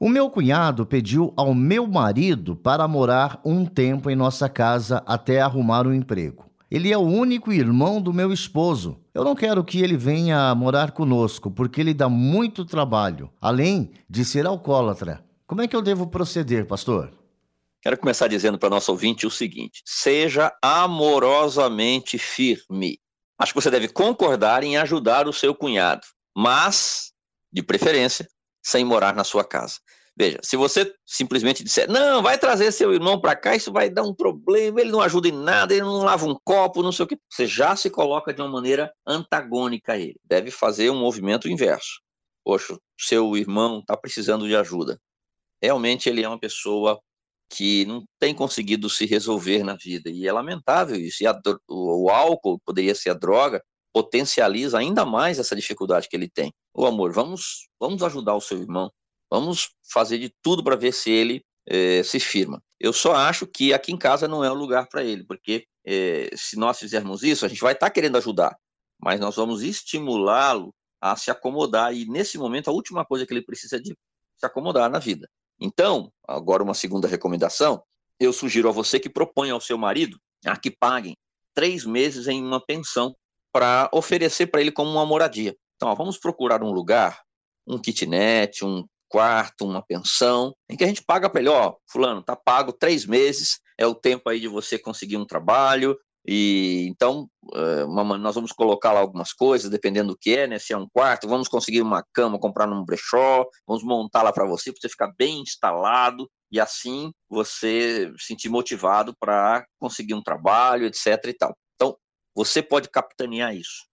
O meu cunhado pediu ao meu marido para morar um tempo em nossa casa até arrumar um emprego. Ele é o único irmão do meu esposo. Eu não quero que ele venha morar conosco, porque ele dá muito trabalho, além de ser alcoólatra. Como é que eu devo proceder, pastor? Quero começar dizendo para nosso ouvinte o seguinte: seja amorosamente firme. Acho que você deve concordar em ajudar o seu cunhado, mas, de preferência, sem morar na sua casa. Veja, se você simplesmente disser, não, vai trazer seu irmão para cá, isso vai dar um problema, ele não ajuda em nada, ele não lava um copo, não sei o quê. Você já se coloca de uma maneira antagônica a ele. Deve fazer um movimento inverso. Poxa, seu irmão está precisando de ajuda. Realmente ele é uma pessoa que não tem conseguido se resolver na vida. E é lamentável isso. E a, o, o álcool, poderia ser a droga, potencializa ainda mais essa dificuldade que ele tem. O amor, vamos, vamos ajudar o seu irmão, vamos fazer de tudo para ver se ele eh, se firma. Eu só acho que aqui em casa não é o lugar para ele, porque eh, se nós fizermos isso, a gente vai estar tá querendo ajudar, mas nós vamos estimulá-lo a se acomodar, e nesse momento a última coisa que ele precisa é de se acomodar na vida. Então, agora uma segunda recomendação, eu sugiro a você que proponha ao seu marido a que paguem três meses em uma pensão para oferecer para ele como uma moradia. Então, ó, vamos procurar um lugar, um kitnet, um quarto, uma pensão, em que a gente paga para ele, ó, fulano, tá pago três meses, é o tempo aí de você conseguir um trabalho, e então eh, nós vamos colocar lá algumas coisas, dependendo do que é, né? Se é um quarto, vamos conseguir uma cama, comprar num brechó, vamos montar lá para você, para você ficar bem instalado e assim você se sentir motivado para conseguir um trabalho, etc. e tal. Então, você pode capitanear isso.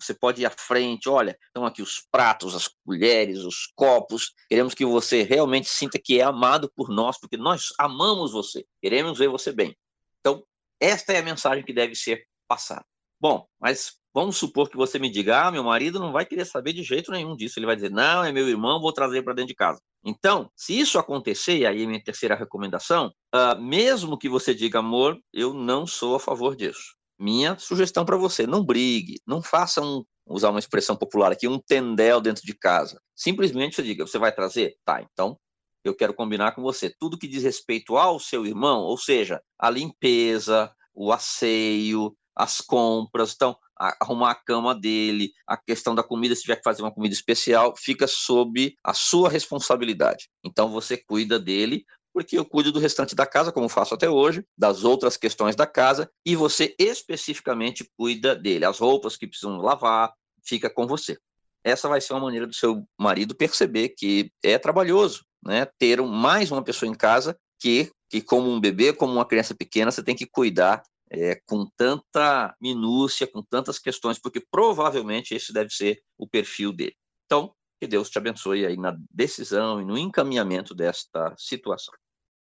Você pode ir à frente, olha, estão aqui os pratos, as colheres, os copos. Queremos que você realmente sinta que é amado por nós, porque nós amamos você, queremos ver você bem. Então, esta é a mensagem que deve ser passada. Bom, mas vamos supor que você me diga: ah, meu marido não vai querer saber de jeito nenhum disso. Ele vai dizer: não, é meu irmão, vou trazer para dentro de casa. Então, se isso acontecer, e aí é minha terceira recomendação, uh, mesmo que você diga amor, eu não sou a favor disso. Minha sugestão para você: não brigue, não faça um, usar uma expressão popular aqui, um tendel dentro de casa. Simplesmente você diga: você vai trazer? Tá, então eu quero combinar com você. Tudo que diz respeito ao seu irmão, ou seja, a limpeza, o asseio, as compras, então, arrumar a cama dele, a questão da comida, se tiver que fazer uma comida especial, fica sob a sua responsabilidade. Então você cuida dele, porque eu cuido do restante da casa, como faço até hoje, das outras questões da casa, e você especificamente cuida dele. As roupas que precisam lavar, fica com você. Essa vai ser uma maneira do seu marido perceber que é trabalhoso, né? Ter mais uma pessoa em casa que, que como um bebê, como uma criança pequena, você tem que cuidar é, com tanta minúcia, com tantas questões, porque provavelmente esse deve ser o perfil dele. Então, que Deus te abençoe aí na decisão e no encaminhamento desta situação.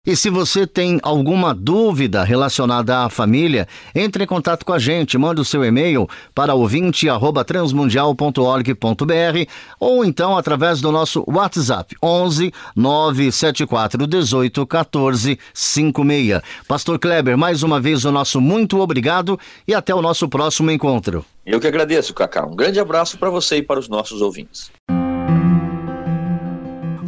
E se você tem alguma dúvida relacionada à família, entre em contato com a gente, manda o seu e-mail para ouvinte@transmundial.org.br ou então através do nosso WhatsApp 11 974 18 14 56. Pastor Kleber, mais uma vez o nosso muito obrigado e até o nosso próximo encontro. Eu que agradeço, Cacá. Um grande abraço para você e para os nossos ouvintes.